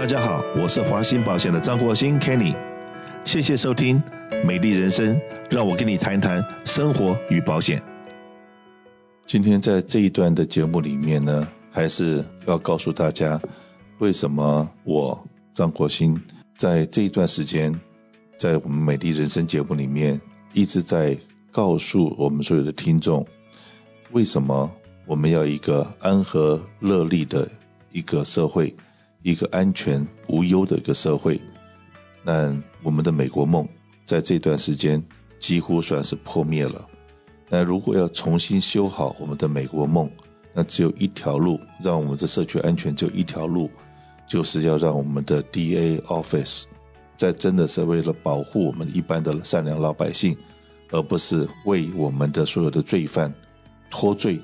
大家好，我是华兴保险的张国兴 Kenny，谢谢收听《美丽人生》，让我跟你谈谈生活与保险。今天在这一段的节目里面呢，还是要告诉大家，为什么我张国兴在这一段时间，在我们《美丽人生》节目里面一直在告诉我们所有的听众，为什么我们要一个安和乐利的一个社会，一个安全无忧的一个社会。那我们的美国梦在这段时间几乎算是破灭了。那如果要重新修好我们的美国梦，那只有一条路，让我们的社区安全只有一条路，就是要让我们的 DA Office 在真的是为了保护我们一般的善良老百姓，而不是为我们的所有的罪犯脱罪。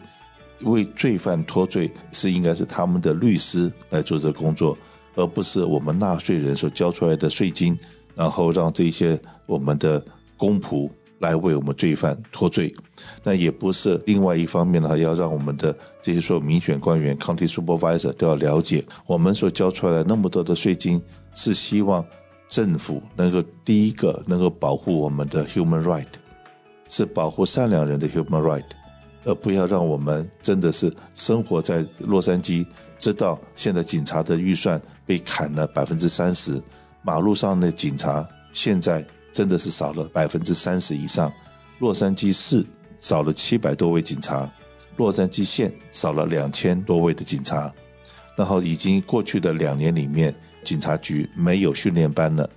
为罪犯脱罪是应该是他们的律师来做这个工作，而不是我们纳税人所交出来的税金，然后让这些我们的公仆。来为我们罪犯脱罪，那也不是另外一方面呢，要让我们的这些所有民选官员、county supervisor 都要了解，我们所交出来的那么多的税金，是希望政府能够第一个能够保护我们的 human right，是保护善良人的 human right，而不要让我们真的是生活在洛杉矶，知道现在警察的预算被砍了百分之三十，马路上的警察现在。真的是少了百分之三十以上，洛杉矶市少了七百多位警察，洛杉矶县少了两千多位的警察，然后已经过去的两年里面，警察局没有训练班了，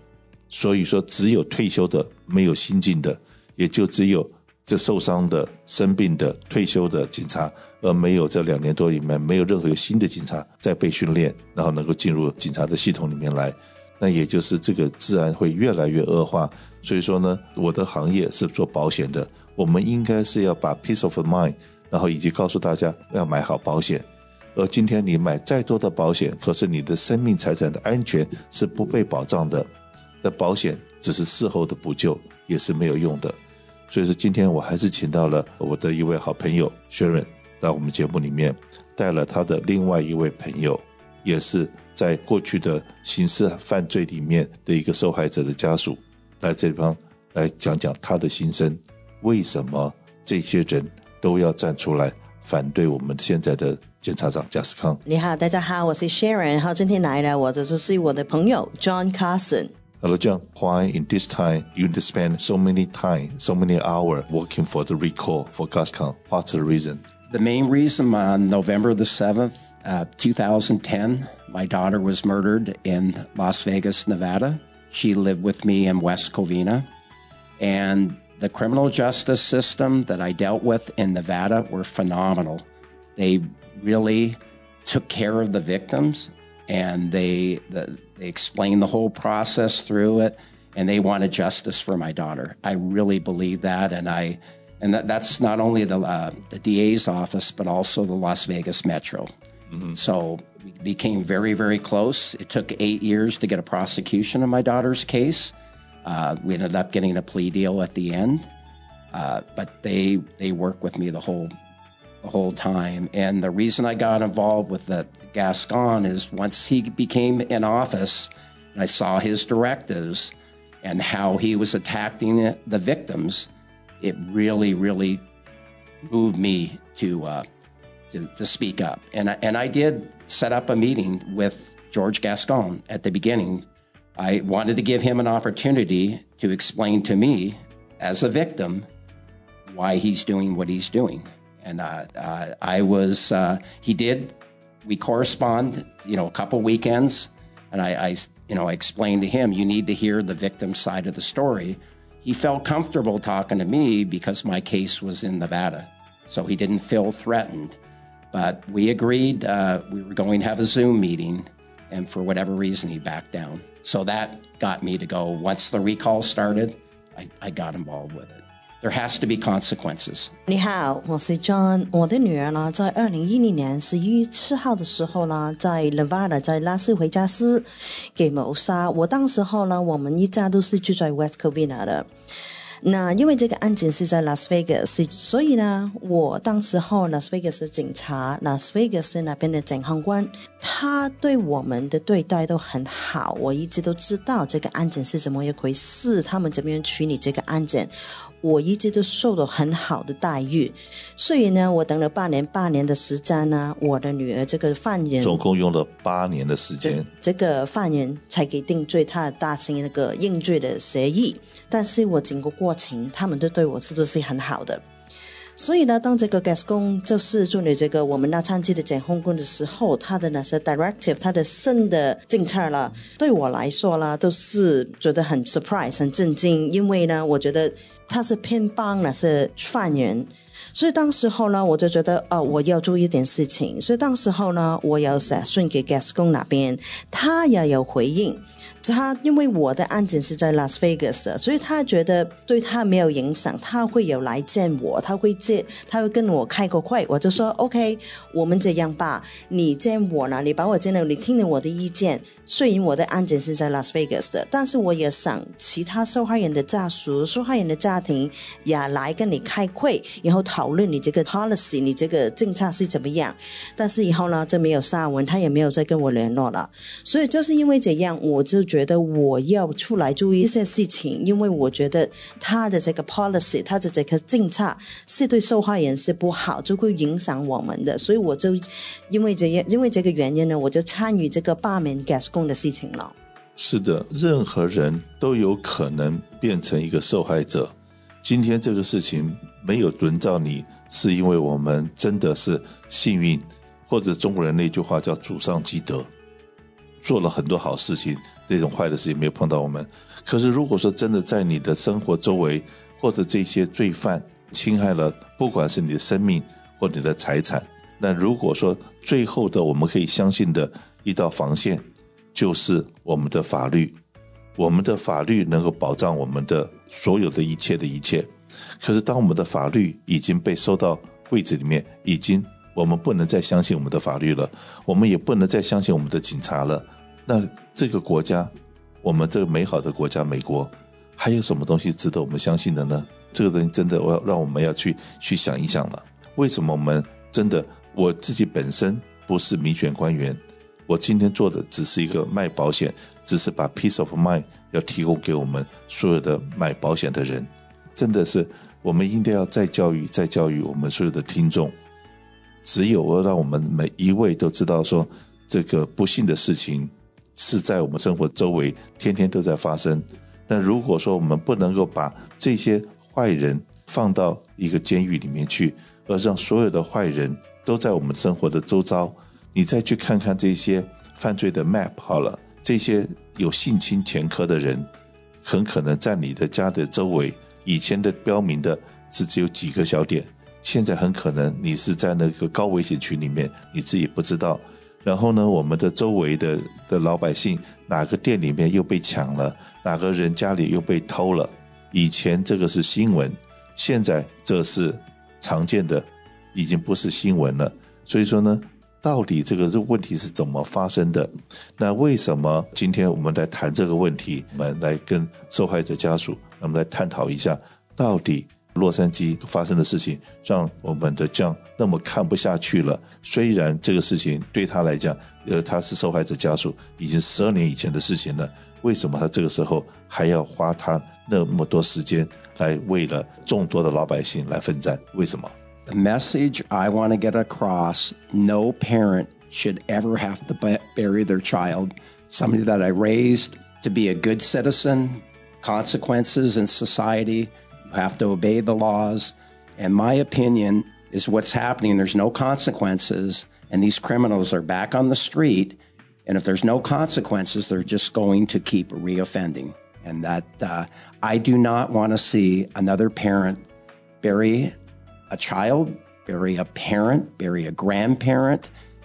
所以说只有退休的，没有新进的，也就只有这受伤的、生病的、退休的警察，而没有这两年多里面没有任何新的警察在被训练，然后能够进入警察的系统里面来。那也就是这个治安会越来越恶化，所以说呢，我的行业是做保险的，我们应该是要把 peace of mind，然后以及告诉大家要买好保险。而今天你买再多的保险，可是你的生命财产的安全是不被保障的，那保险只是事后的补救，也是没有用的。所以说今天我还是请到了我的一位好朋友 Sharon 到我们节目里面，带了他的另外一位朋友，也是。在过去的刑事犯罪里面的一个受害者的家属，来这方来讲讲他的心声，为什么这些人都要站出来反对我们现在的检察长贾斯康？你好，大家好，我是 Sharon，好，今天来了，我这是我的朋友 John Carson。Hello John，why in this time you spend so many time, so many hours working for the recall for Gascon? What's the reason? The main reason on November the seventh, uh, two thousand ten. My daughter was murdered in Las Vegas, Nevada. She lived with me in West Covina. And the criminal justice system that I dealt with in Nevada were phenomenal. They really took care of the victims and they, the, they explained the whole process through it and they wanted justice for my daughter. I really believe that. And I, and that, that's not only the, uh, the DA's office, but also the Las Vegas Metro. Mm-hmm. So we became very, very close. It took eight years to get a prosecution of my daughter's case. Uh, we ended up getting a plea deal at the end, uh, but they they worked with me the whole the whole time. And the reason I got involved with the Gascon is once he became in office, I saw his directives and how he was attacking the victims, it really, really moved me to. Uh, to, to speak up. And I, and I did set up a meeting with George Gascon at the beginning. I wanted to give him an opportunity to explain to me, as a victim, why he's doing what he's doing. And uh, uh, I was, uh, he did, we correspond, you know, a couple weekends. And I, I, you know, I explained to him, you need to hear the victim side of the story. He felt comfortable talking to me because my case was in Nevada. So he didn't feel threatened. But we agreed uh, we were going to have a Zoom meeting, and for whatever reason, he backed down. So that got me to go. Once the recall started, I, I got involved with it. There has to be consequences. 你好，我是 John。我的女儿呢，在二零一零年十一月七号的时候呢，在 Nevada，在拉斯维加斯给谋杀。我当时候呢，我们一家都是住在 West Covina 的。那因为这个案件是在拉斯维加斯，所以呢，我当时候拉斯维加斯警察、拉斯维加斯那边的检察官，他对我们的对待都很好。我一直都知道这个案件是怎么一回事，他们怎么样处理这个案件。我一直都受到很好的待遇，所以呢，我等了八年，八年的时间呢，我的女儿这个犯人总共用了八年的时间，这个犯人才给定罪，他达成那个认罪的协议。但是我经过过过程，他们都对我是都是很好的。所以呢，当这个 gas 工就是做你这个我们那参记的检控工的时候，他的那些 directive，他的新的政策了，对我来说呢，都是觉得很 surprise，很震惊，因为呢，我觉得。他是偏帮那些犯人，所以当时候呢，我就觉得哦，我要做一点事情，所以当时候呢，我要写信给 Gascon 那边，他也有回应。他因为我的案件是在拉斯维加斯，所以他觉得对他没有影响，他会有来见我，他会见，他会跟我开个会，我就说 OK，我们这样吧，你见我呢，你把我见了，你听了我的意见。虽然我的案件是在拉斯维加斯的，但是我也想其他受害人的家属、受害人的家庭也来跟你开会，然后讨论你这个 policy，你这个政策是怎么样。但是以后呢，就没有下文，他也没有再跟我联络了。所以就是因为这样，我就觉得我要出来做一些事情，因为我觉得他的这个 policy，他的这个政策是对受害人是不好，就会影响我们的。所以我就因为这样，因为这个原因呢，我就参与这个罢免 Gascon 的事情了。是的，任何人都有可能变成一个受害者。今天这个事情没有轮到你，是因为我们真的是幸运，或者中国人那句话叫“祖上积德”，做了很多好事情，那种坏的事情没有碰到我们。可是如果说真的在你的生活周围，或者这些罪犯侵害了，不管是你的生命或你的财产，那如果说最后的我们可以相信的一道防线。就是我们的法律，我们的法律能够保障我们的所有的一切的一切。可是，当我们的法律已经被收到柜子里面，已经我们不能再相信我们的法律了，我们也不能再相信我们的警察了。那这个国家，我们这个美好的国家美国，还有什么东西值得我们相信的呢？这个东西真的，我要让我们要去去想一想了。为什么我们真的，我自己本身不是民选官员。我今天做的只是一个卖保险，只是把 peace of mind 要提供给我们所有的买保险的人，真的是我们应该要再教育、再教育我们所有的听众。只有让我们每一位都知道说，这个不幸的事情是在我们生活周围天天都在发生。那如果说我们不能够把这些坏人放到一个监狱里面去，而让所有的坏人都在我们生活的周遭。你再去看看这些犯罪的 map 好了，这些有性侵前科的人，很可能在你的家的周围，以前的标明的是只有几个小点，现在很可能你是在那个高危险群里面，你自己不知道。然后呢，我们的周围的的老百姓，哪个店里面又被抢了，哪个人家里又被偷了，以前这个是新闻，现在这是常见的，已经不是新闻了。所以说呢。到底这个这个问题是怎么发生的？那为什么今天我们来谈这个问题？我们来跟受害者家属，我们来探讨一下，到底 洛杉矶发生的事情让我们的 John 那么看不下去了。虽然这个事情对他来讲，呃，他是受害者家属，已经十二年以前的事情了。为什么他这个时候还要花他那么多时间来为了众多的老百姓来奋战？为什么？The message I want to get across no parent should ever have to bury their child. Somebody that I raised to be a good citizen, consequences in society, have to obey the laws. And my opinion is what's happening, there's no consequences, and these criminals are back on the street. And if there's no consequences, they're just going to keep reoffending. And that uh, I do not want to see another parent bury a child, bury a parent, bury a grandparent,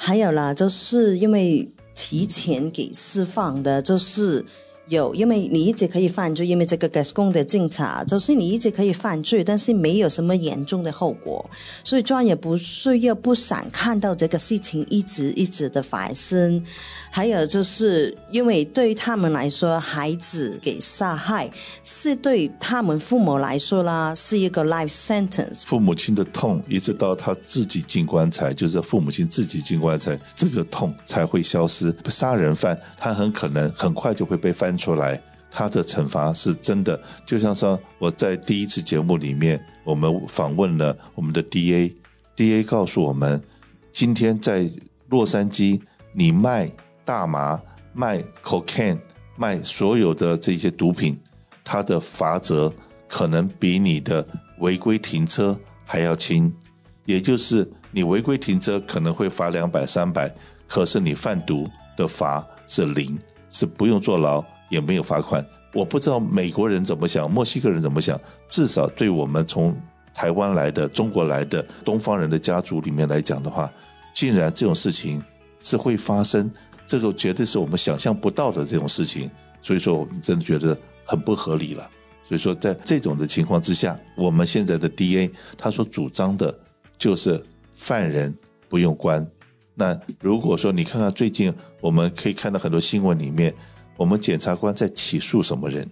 还有啦，就是因为提前给释放的，就是。有，因为你一直可以犯罪，因为这个 gas 工的警察，就是你一直可以犯罪，但是没有什么严重的后果，所以专业不需要不想看到这个事情一直一直的发生。还有就是因为对于他们来说，孩子给杀害是对他们父母来说啦，是一个 life sentence。父母亲的痛，一直到他自己进棺材，就是父母亲自己进棺材，这个痛才会消失。杀人犯他很可能很快就会被翻出来，他的惩罚是真的。就像说我在第一次节目里面，我们访问了我们的 DA，DA 告诉我们，今天在洛杉矶，你卖。大麻、卖 cocaine、卖所有的这些毒品，它的罚则可能比你的违规停车还要轻。也就是你违规停车可能会罚两百、三百，可是你贩毒的罚是零，是不用坐牢，也没有罚款。我不知道美国人怎么想，墨西哥人怎么想。至少对我们从台湾来的、中国来的东方人的家族里面来讲的话，竟然这种事情是会发生。这个绝对是我们想象不到的这种事情，所以说我们真的觉得很不合理了。所以说，在这种的情况之下，我们现在的 DA 他所主张的就是犯人不用关。那如果说你看看最近，我们可以看到很多新闻里面，我们检察官在起诉什么人？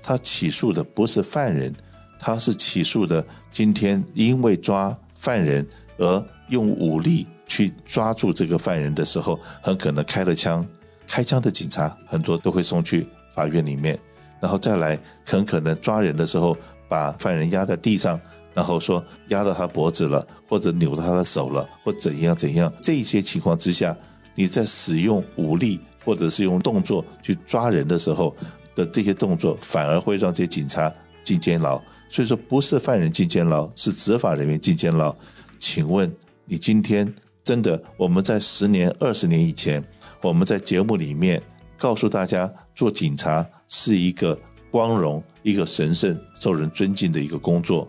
他起诉的不是犯人，他是起诉的今天因为抓犯人而用武力。去抓住这个犯人的时候，很可能开了枪，开枪的警察很多都会送去法院里面，然后再来很可能抓人的时候，把犯人压在地上，然后说压到他脖子了，或者扭到他的手了，或怎样怎样。这些情况之下，你在使用武力或者是用动作去抓人的时候的这些动作，反而会让这些警察进监牢。所以说，不是犯人进监牢，是执法人员进监牢。请问你今天？真的，我们在十年、二十年以前，我们在节目里面告诉大家，做警察是一个光荣、一个神圣、受人尊敬的一个工作。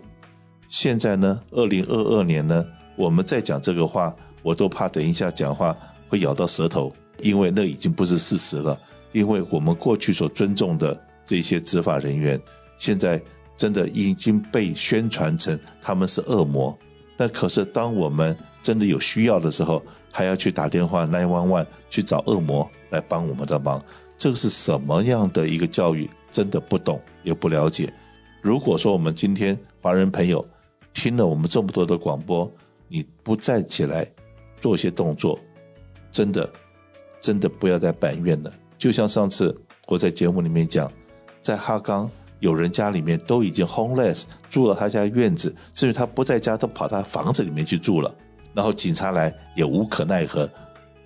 现在呢，二零二二年呢，我们再讲这个话，我都怕等一下讲话会咬到舌头，因为那已经不是事实了。因为我们过去所尊重的这些执法人员，现在真的已经被宣传成他们是恶魔。那可是当我们真的有需要的时候，还要去打电话 nine one one 去找恶魔来帮我们的忙，这个是什么样的一个教育？真的不懂也不了解。如果说我们今天华人朋友听了我们这么多的广播，你不站起来做一些动作，真的真的不要再埋怨了。就像上次我在节目里面讲，在哈冈有人家里面都已经 homeless 住了他家院子，甚至他不在家都跑他房子里面去住了。然后警察来也无可奈何，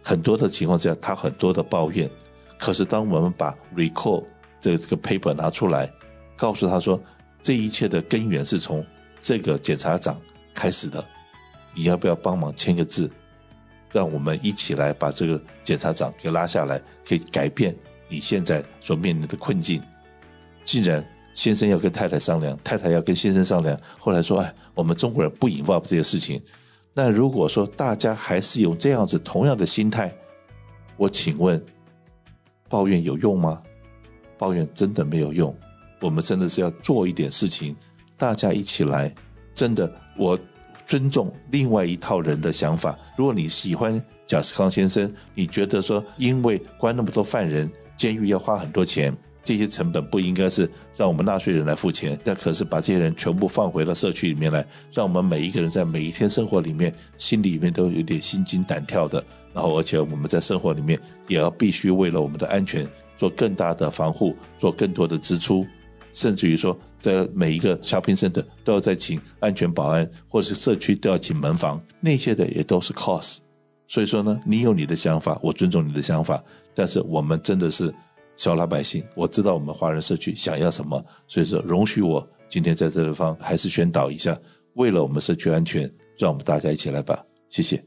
很多的情况下，他很多的抱怨。可是当我们把 recall 这个这个 paper 拿出来，告诉他说，这一切的根源是从这个检察长开始的，你要不要帮忙签个字，让我们一起来把这个检察长给拉下来，可以改变你现在所面临的困境。既然先生要跟太太商量，太太要跟先生商量，后来说，哎，我们中国人不 involve 这些事情。那如果说大家还是有这样子同样的心态，我请问，抱怨有用吗？抱怨真的没有用。我们真的是要做一点事情，大家一起来。真的，我尊重另外一套人的想法。如果你喜欢贾斯康先生，你觉得说因为关那么多犯人，监狱要花很多钱。这些成本不应该是让我们纳税人来付钱，那可是把这些人全部放回到社区里面来，让我们每一个人在每一天生活里面，心里面都有点心惊胆跳的。然后，而且我们在生活里面也要必须为了我们的安全做更大的防护，做更多的支出，甚至于说，在每一个 shopping center 都要再请安全保安，或是社区都要请门房，那些的也都是 cost。所以说呢，你有你的想法，我尊重你的想法，但是我们真的是。小老百姓，我知道我们华人社区想要什么，所以说容许我今天在这地方还是宣导一下，为了我们社区安全，让我们大家一起来吧，谢谢。